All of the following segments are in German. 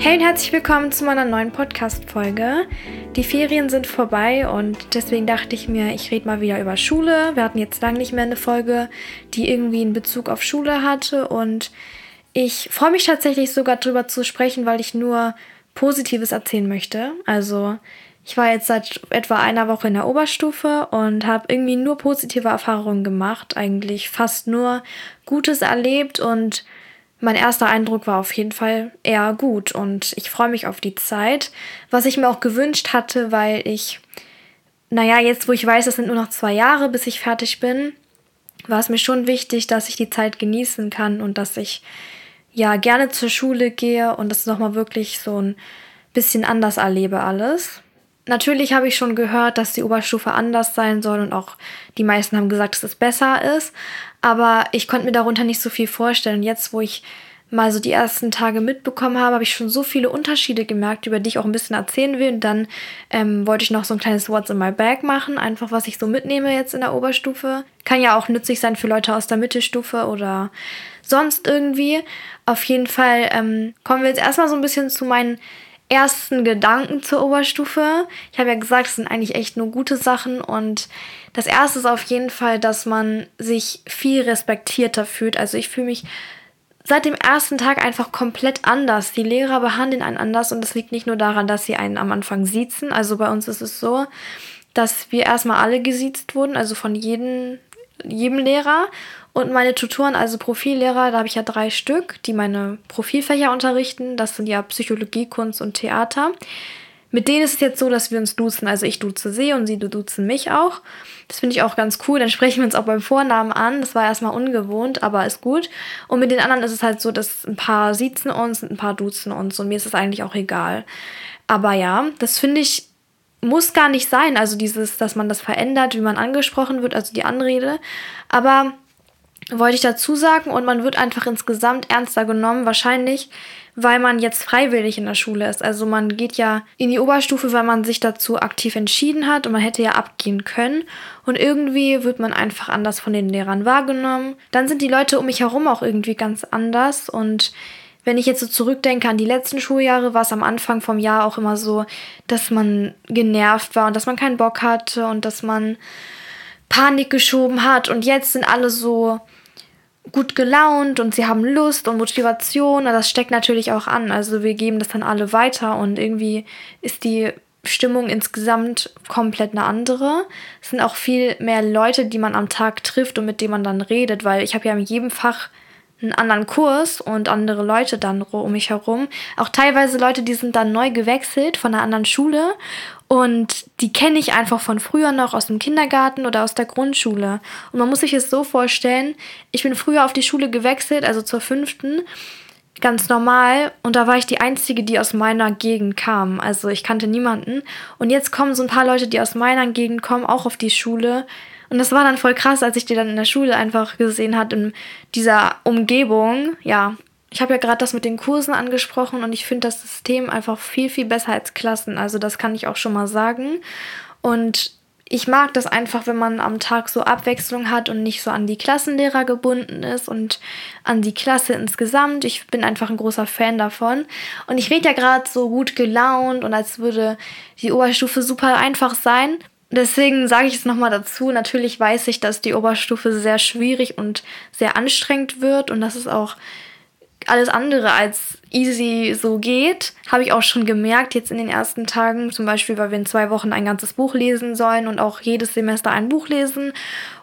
Hey und herzlich willkommen zu meiner neuen Podcast-Folge. Die Ferien sind vorbei und deswegen dachte ich mir, ich rede mal wieder über Schule. Wir hatten jetzt lange nicht mehr eine Folge, die irgendwie einen Bezug auf Schule hatte und ich freue mich tatsächlich sogar darüber zu sprechen, weil ich nur Positives erzählen möchte. Also ich war jetzt seit etwa einer Woche in der Oberstufe und habe irgendwie nur positive Erfahrungen gemacht, eigentlich fast nur Gutes erlebt und mein erster Eindruck war auf jeden Fall eher gut und ich freue mich auf die Zeit, was ich mir auch gewünscht hatte, weil ich, naja, jetzt wo ich weiß, es sind nur noch zwei Jahre, bis ich fertig bin, war es mir schon wichtig, dass ich die Zeit genießen kann und dass ich ja gerne zur Schule gehe und das nochmal wirklich so ein bisschen anders erlebe alles. Natürlich habe ich schon gehört, dass die Oberstufe anders sein soll und auch die meisten haben gesagt, dass es besser ist. Aber ich konnte mir darunter nicht so viel vorstellen. Jetzt, wo ich mal so die ersten Tage mitbekommen habe, habe ich schon so viele Unterschiede gemerkt, über die ich auch ein bisschen erzählen will. Und dann ähm, wollte ich noch so ein kleines What's in my bag machen, einfach was ich so mitnehme jetzt in der Oberstufe. Kann ja auch nützlich sein für Leute aus der Mittelstufe oder sonst irgendwie. Auf jeden Fall ähm, kommen wir jetzt erstmal so ein bisschen zu meinen ersten Gedanken zur Oberstufe. Ich habe ja gesagt, es sind eigentlich echt nur gute Sachen und das erste ist auf jeden Fall, dass man sich viel respektierter fühlt. Also ich fühle mich seit dem ersten Tag einfach komplett anders. Die Lehrer behandeln einen anders und das liegt nicht nur daran, dass sie einen am Anfang siezen. Also bei uns ist es so, dass wir erstmal alle gesiezt wurden, also von jedem, jedem Lehrer. Und meine Tutoren, also Profillehrer, da habe ich ja drei Stück, die meine Profilfächer unterrichten. Das sind ja Psychologie, Kunst und Theater. Mit denen ist es jetzt so, dass wir uns duzen. Also ich duze sie und sie duzen mich auch. Das finde ich auch ganz cool. Dann sprechen wir uns auch beim Vornamen an. Das war erstmal ungewohnt, aber ist gut. Und mit den anderen ist es halt so, dass ein paar siezen uns und ein paar duzen uns. Und mir ist es eigentlich auch egal. Aber ja, das finde ich muss gar nicht sein. Also dieses, dass man das verändert, wie man angesprochen wird, also die Anrede. Aber wollte ich dazu sagen und man wird einfach insgesamt ernster genommen, wahrscheinlich, weil man jetzt freiwillig in der Schule ist. Also man geht ja in die Oberstufe, weil man sich dazu aktiv entschieden hat und man hätte ja abgehen können und irgendwie wird man einfach anders von den Lehrern wahrgenommen. Dann sind die Leute um mich herum auch irgendwie ganz anders und wenn ich jetzt so zurückdenke an die letzten Schuljahre, war es am Anfang vom Jahr auch immer so, dass man genervt war und dass man keinen Bock hatte und dass man Panik geschoben hat und jetzt sind alle so gut gelaunt und sie haben Lust und Motivation. Das steckt natürlich auch an. Also wir geben das dann alle weiter und irgendwie ist die Stimmung insgesamt komplett eine andere. Es sind auch viel mehr Leute, die man am Tag trifft und mit denen man dann redet, weil ich habe ja in jedem Fach einen anderen Kurs und andere Leute dann um mich herum. Auch teilweise Leute, die sind dann neu gewechselt von einer anderen Schule und die kenne ich einfach von früher noch aus dem Kindergarten oder aus der Grundschule. Und man muss sich es so vorstellen, ich bin früher auf die Schule gewechselt, also zur fünften, ganz normal. Und da war ich die Einzige, die aus meiner Gegend kam. Also ich kannte niemanden. Und jetzt kommen so ein paar Leute, die aus meiner Gegend kommen, auch auf die Schule. Und das war dann voll krass, als ich die dann in der Schule einfach gesehen hat in dieser Umgebung. Ja, ich habe ja gerade das mit den Kursen angesprochen und ich finde das System einfach viel, viel besser als Klassen. Also das kann ich auch schon mal sagen. Und ich mag das einfach, wenn man am Tag so Abwechslung hat und nicht so an die Klassenlehrer gebunden ist und an die Klasse insgesamt. Ich bin einfach ein großer Fan davon. Und ich rede ja gerade so gut gelaunt und als würde die Oberstufe super einfach sein. Deswegen sage ich es nochmal dazu. Natürlich weiß ich, dass die Oberstufe sehr schwierig und sehr anstrengend wird und dass es auch alles andere als easy so geht, habe ich auch schon gemerkt jetzt in den ersten Tagen. Zum Beispiel, weil wir in zwei Wochen ein ganzes Buch lesen sollen und auch jedes Semester ein Buch lesen.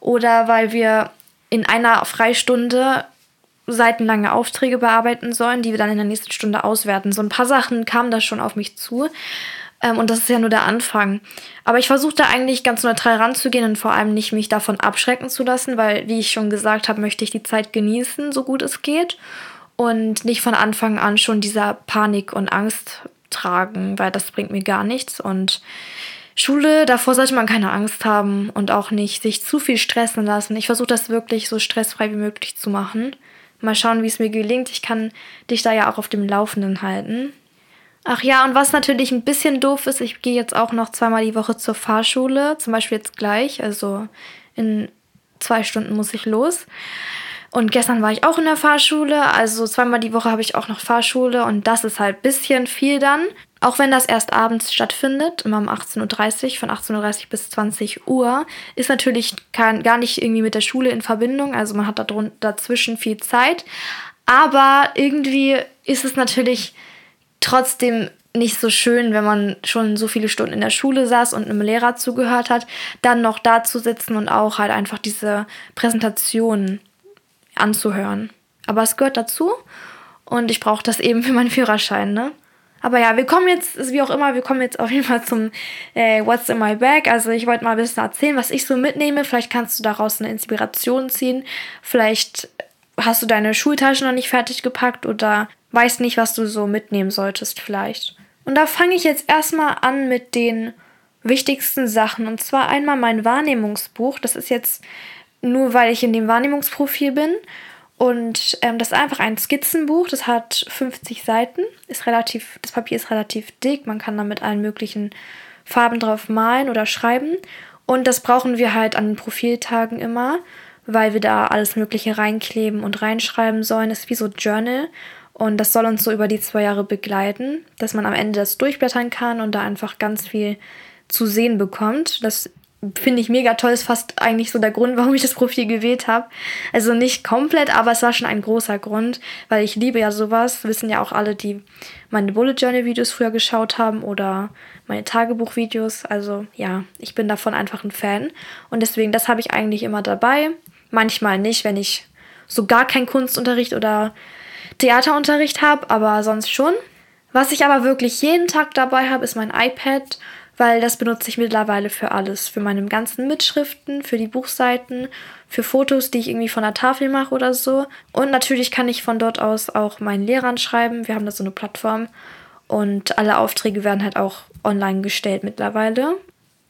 Oder weil wir in einer Freistunde seitenlange Aufträge bearbeiten sollen, die wir dann in der nächsten Stunde auswerten. So ein paar Sachen kamen da schon auf mich zu. Ähm, und das ist ja nur der Anfang. Aber ich versuche da eigentlich ganz neutral ranzugehen und vor allem nicht mich davon abschrecken zu lassen, weil, wie ich schon gesagt habe, möchte ich die Zeit genießen, so gut es geht und nicht von Anfang an schon dieser Panik und Angst tragen, weil das bringt mir gar nichts und Schule, davor sollte man keine Angst haben und auch nicht sich zu viel stressen lassen. Ich versuche das wirklich so stressfrei wie möglich zu machen. Mal schauen, wie es mir gelingt. Ich kann dich da ja auch auf dem Laufenden halten. Ach ja, und was natürlich ein bisschen doof ist, ich gehe jetzt auch noch zweimal die Woche zur Fahrschule, zum Beispiel jetzt gleich, also in zwei Stunden muss ich los. Und gestern war ich auch in der Fahrschule. Also zweimal die Woche habe ich auch noch Fahrschule. Und das ist halt ein bisschen viel dann. Auch wenn das erst abends stattfindet, immer um 18.30 Uhr, von 18.30 Uhr bis 20 Uhr, ist natürlich kein, gar nicht irgendwie mit der Schule in Verbindung. Also man hat da dazwischen viel Zeit. Aber irgendwie ist es natürlich trotzdem nicht so schön, wenn man schon so viele Stunden in der Schule saß und einem Lehrer zugehört hat, dann noch da zu sitzen und auch halt einfach diese Präsentation anzuhören. Aber es gehört dazu und ich brauche das eben für meinen Führerschein, ne? Aber ja, wir kommen jetzt, wie auch immer, wir kommen jetzt auf jeden Fall zum äh, What's in my bag. Also ich wollte mal ein bisschen erzählen, was ich so mitnehme. Vielleicht kannst du daraus eine Inspiration ziehen. Vielleicht hast du deine Schultasche noch nicht fertig gepackt oder weißt nicht, was du so mitnehmen solltest vielleicht. Und da fange ich jetzt erstmal an mit den wichtigsten Sachen. Und zwar einmal mein Wahrnehmungsbuch. Das ist jetzt nur, weil ich in dem Wahrnehmungsprofil bin. Und ähm, das ist einfach ein Skizzenbuch. Das hat 50 Seiten. Ist relativ, das Papier ist relativ dick. Man kann damit allen möglichen Farben drauf malen oder schreiben. Und das brauchen wir halt an den Profiltagen immer, weil wir da alles Mögliche reinkleben und reinschreiben sollen. Das ist wie so Journal. Und das soll uns so über die zwei Jahre begleiten, dass man am Ende das durchblättern kann und da einfach ganz viel zu sehen bekommt. Das finde ich mega toll. Ist fast eigentlich so der Grund, warum ich das Profil gewählt habe. Also nicht komplett, aber es war schon ein großer Grund, weil ich liebe ja sowas. Wissen ja auch alle, die meine Bullet Journal Videos früher geschaut haben oder meine Tagebuchvideos. Also ja, ich bin davon einfach ein Fan. Und deswegen, das habe ich eigentlich immer dabei. Manchmal nicht, wenn ich so gar keinen Kunstunterricht oder Theaterunterricht habe, aber sonst schon. Was ich aber wirklich jeden Tag dabei habe, ist mein iPad, weil das benutze ich mittlerweile für alles. Für meine ganzen Mitschriften, für die Buchseiten, für Fotos, die ich irgendwie von der Tafel mache oder so. Und natürlich kann ich von dort aus auch meinen Lehrern schreiben. Wir haben da so eine Plattform. Und alle Aufträge werden halt auch online gestellt mittlerweile.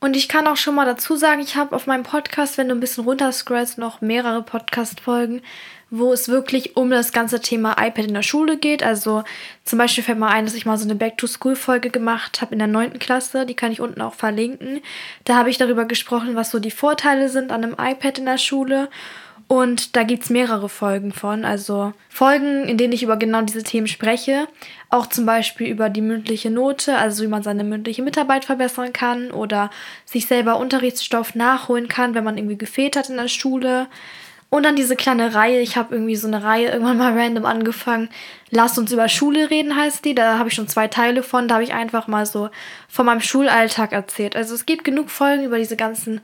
Und ich kann auch schon mal dazu sagen, ich habe auf meinem Podcast, wenn du ein bisschen runterscrollst, noch mehrere Podcast-Folgen, wo es wirklich um das ganze Thema iPad in der Schule geht. Also zum Beispiel fällt mir ein, dass ich mal so eine Back-to-School-Folge gemacht habe in der 9. Klasse. Die kann ich unten auch verlinken. Da habe ich darüber gesprochen, was so die Vorteile sind an einem iPad in der Schule. Und da gibt es mehrere Folgen von. Also Folgen, in denen ich über genau diese Themen spreche. Auch zum Beispiel über die mündliche Note, also wie man seine mündliche Mitarbeit verbessern kann oder sich selber Unterrichtsstoff nachholen kann, wenn man irgendwie gefehlt hat in der Schule. Und dann diese kleine Reihe. Ich habe irgendwie so eine Reihe irgendwann mal random angefangen. Lass uns über Schule reden, heißt die. Da habe ich schon zwei Teile von. Da habe ich einfach mal so von meinem Schulalltag erzählt. Also es gibt genug Folgen über diese ganzen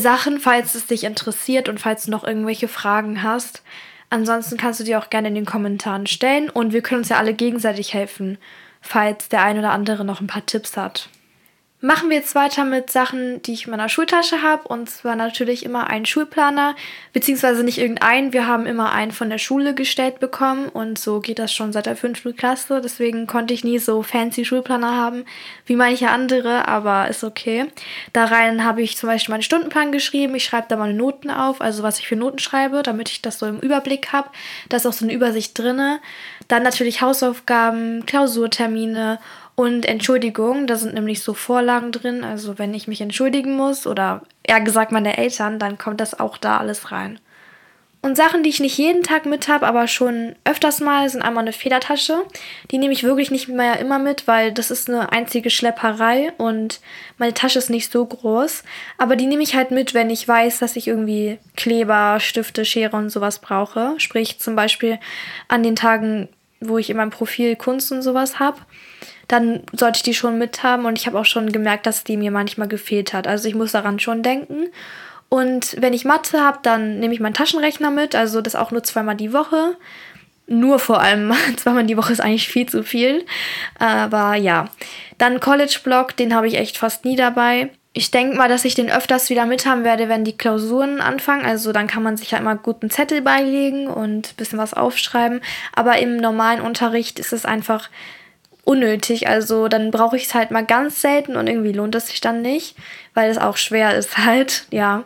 Sachen, falls es dich interessiert und falls du noch irgendwelche Fragen hast. Ansonsten kannst du die auch gerne in den Kommentaren stellen und wir können uns ja alle gegenseitig helfen, falls der ein oder andere noch ein paar Tipps hat. Machen wir jetzt weiter mit Sachen, die ich in meiner Schultasche habe. Und zwar natürlich immer einen Schulplaner, beziehungsweise nicht irgendeinen. Wir haben immer einen von der Schule gestellt bekommen. Und so geht das schon seit der fünften Klasse. Deswegen konnte ich nie so fancy Schulplaner haben wie manche andere, aber ist okay. Da rein habe ich zum Beispiel meinen Stundenplan geschrieben. Ich schreibe da meine Noten auf, also was ich für Noten schreibe, damit ich das so im Überblick habe. Da ist auch so eine Übersicht drin. Dann natürlich Hausaufgaben, Klausurtermine und Entschuldigung, da sind nämlich so Vorlagen drin. Also wenn ich mich entschuldigen muss oder eher gesagt meine Eltern, dann kommt das auch da alles rein. Und Sachen, die ich nicht jeden Tag mit habe, aber schon öfters mal, sind einmal eine Federtasche. Die nehme ich wirklich nicht mehr immer mit, weil das ist eine einzige Schlepperei und meine Tasche ist nicht so groß. Aber die nehme ich halt mit, wenn ich weiß, dass ich irgendwie Kleber, Stifte, Schere und sowas brauche. Sprich zum Beispiel an den Tagen, wo ich in meinem Profil Kunst und sowas habe dann sollte ich die schon mit haben. Und ich habe auch schon gemerkt, dass die mir manchmal gefehlt hat. Also ich muss daran schon denken. Und wenn ich Mathe habe, dann nehme ich meinen Taschenrechner mit. Also das auch nur zweimal die Woche. Nur vor allem zweimal die Woche ist eigentlich viel zu viel. Aber ja. Dann College-Blog, den habe ich echt fast nie dabei. Ich denke mal, dass ich den öfters wieder mit haben werde, wenn die Klausuren anfangen. Also dann kann man sich ja immer guten Zettel beilegen und ein bisschen was aufschreiben. Aber im normalen Unterricht ist es einfach unnötig. Also dann brauche ich es halt mal ganz selten und irgendwie lohnt es sich dann nicht, weil es auch schwer ist halt, ja.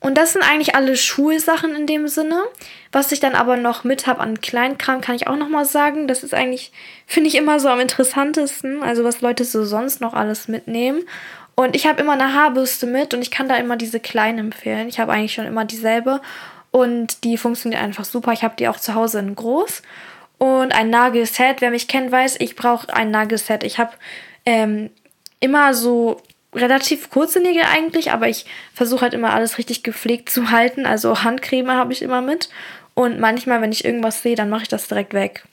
Und das sind eigentlich alle Schulsachen in dem Sinne. Was ich dann aber noch mit habe an Kleinkram, kann ich auch noch mal sagen. Das ist eigentlich, finde ich, immer so am interessantesten. Also was Leute so sonst noch alles mitnehmen. Und ich habe immer eine Haarbürste mit und ich kann da immer diese kleinen empfehlen. Ich habe eigentlich schon immer dieselbe. und die funktioniert einfach super. Ich habe die auch zu Hause in groß. Und ein Nagelset, wer mich kennt, weiß, ich brauche ein Nagelset. Ich habe ähm, immer so relativ kurze Nägel eigentlich, aber ich versuche halt immer alles richtig gepflegt zu halten. Also Handcreme habe ich immer mit. Und manchmal, wenn ich irgendwas sehe, dann mache ich das direkt weg.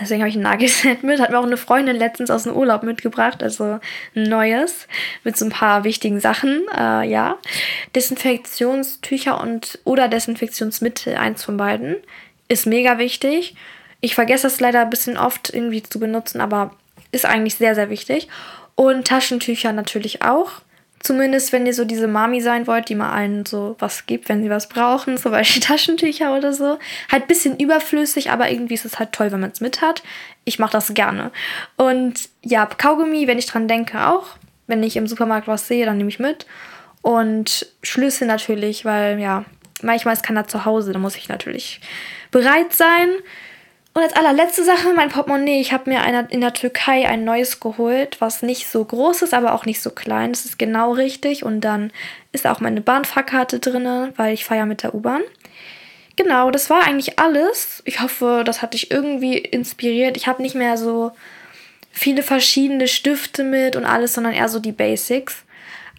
Deswegen habe ich ein Nagelset mit. Hat mir auch eine Freundin letztens aus dem Urlaub mitgebracht. Also ein neues. Mit so ein paar wichtigen Sachen. Äh, ja. Desinfektionstücher und oder Desinfektionsmittel, eins von beiden. Ist mega wichtig. Ich vergesse das leider ein bisschen oft irgendwie zu benutzen, aber ist eigentlich sehr, sehr wichtig. Und Taschentücher natürlich auch. Zumindest, wenn ihr so diese Mami sein wollt, die mal allen so was gibt, wenn sie was brauchen, zum Beispiel Taschentücher oder so. Halt ein bisschen überflüssig, aber irgendwie ist es halt toll, wenn man es mit hat. Ich mache das gerne. Und ja, Kaugummi, wenn ich dran denke, auch. Wenn ich im Supermarkt was sehe, dann nehme ich mit. Und Schlüssel natürlich, weil ja, manchmal ist keiner zu Hause, da muss ich natürlich bereit sein. Und als allerletzte Sache mein Portemonnaie. Ich habe mir eine, in der Türkei ein neues geholt, was nicht so groß ist, aber auch nicht so klein. Das ist genau richtig. Und dann ist auch meine Bahnfahrkarte drin, weil ich fahre mit der U-Bahn. Genau, das war eigentlich alles. Ich hoffe, das hat dich irgendwie inspiriert. Ich habe nicht mehr so viele verschiedene Stifte mit und alles, sondern eher so die Basics.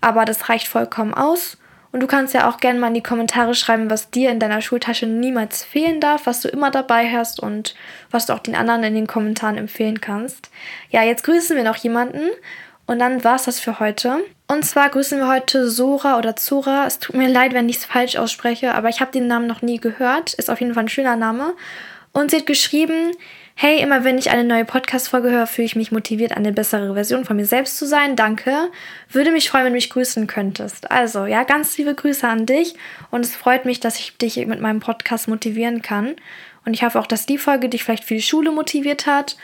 Aber das reicht vollkommen aus. Und du kannst ja auch gerne mal in die Kommentare schreiben, was dir in deiner Schultasche niemals fehlen darf, was du immer dabei hast und was du auch den anderen in den Kommentaren empfehlen kannst. Ja, jetzt grüßen wir noch jemanden und dann war's das für heute. Und zwar grüßen wir heute Sora oder Zora. Es tut mir leid, wenn ich es falsch ausspreche, aber ich habe den Namen noch nie gehört. Ist auf jeden Fall ein schöner Name. Und sie hat geschrieben, Hey, immer wenn ich eine neue Podcast-Folge höre, fühle ich mich motiviert, eine bessere Version von mir selbst zu sein. Danke. Würde mich freuen, wenn du mich grüßen könntest. Also, ja, ganz liebe Grüße an dich. Und es freut mich, dass ich dich mit meinem Podcast motivieren kann. Und ich hoffe auch, dass die Folge dich vielleicht für die Schule motiviert hat.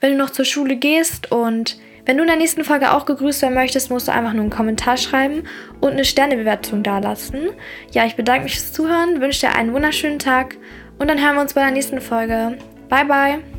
Wenn du noch zur Schule gehst und wenn du in der nächsten Folge auch gegrüßt werden möchtest, musst du einfach nur einen Kommentar schreiben und eine Sternebewertung dalassen. Ja, ich bedanke mich fürs Zuhören, wünsche dir einen wunderschönen Tag und dann hören wir uns bei der nächsten Folge. Bye, bye!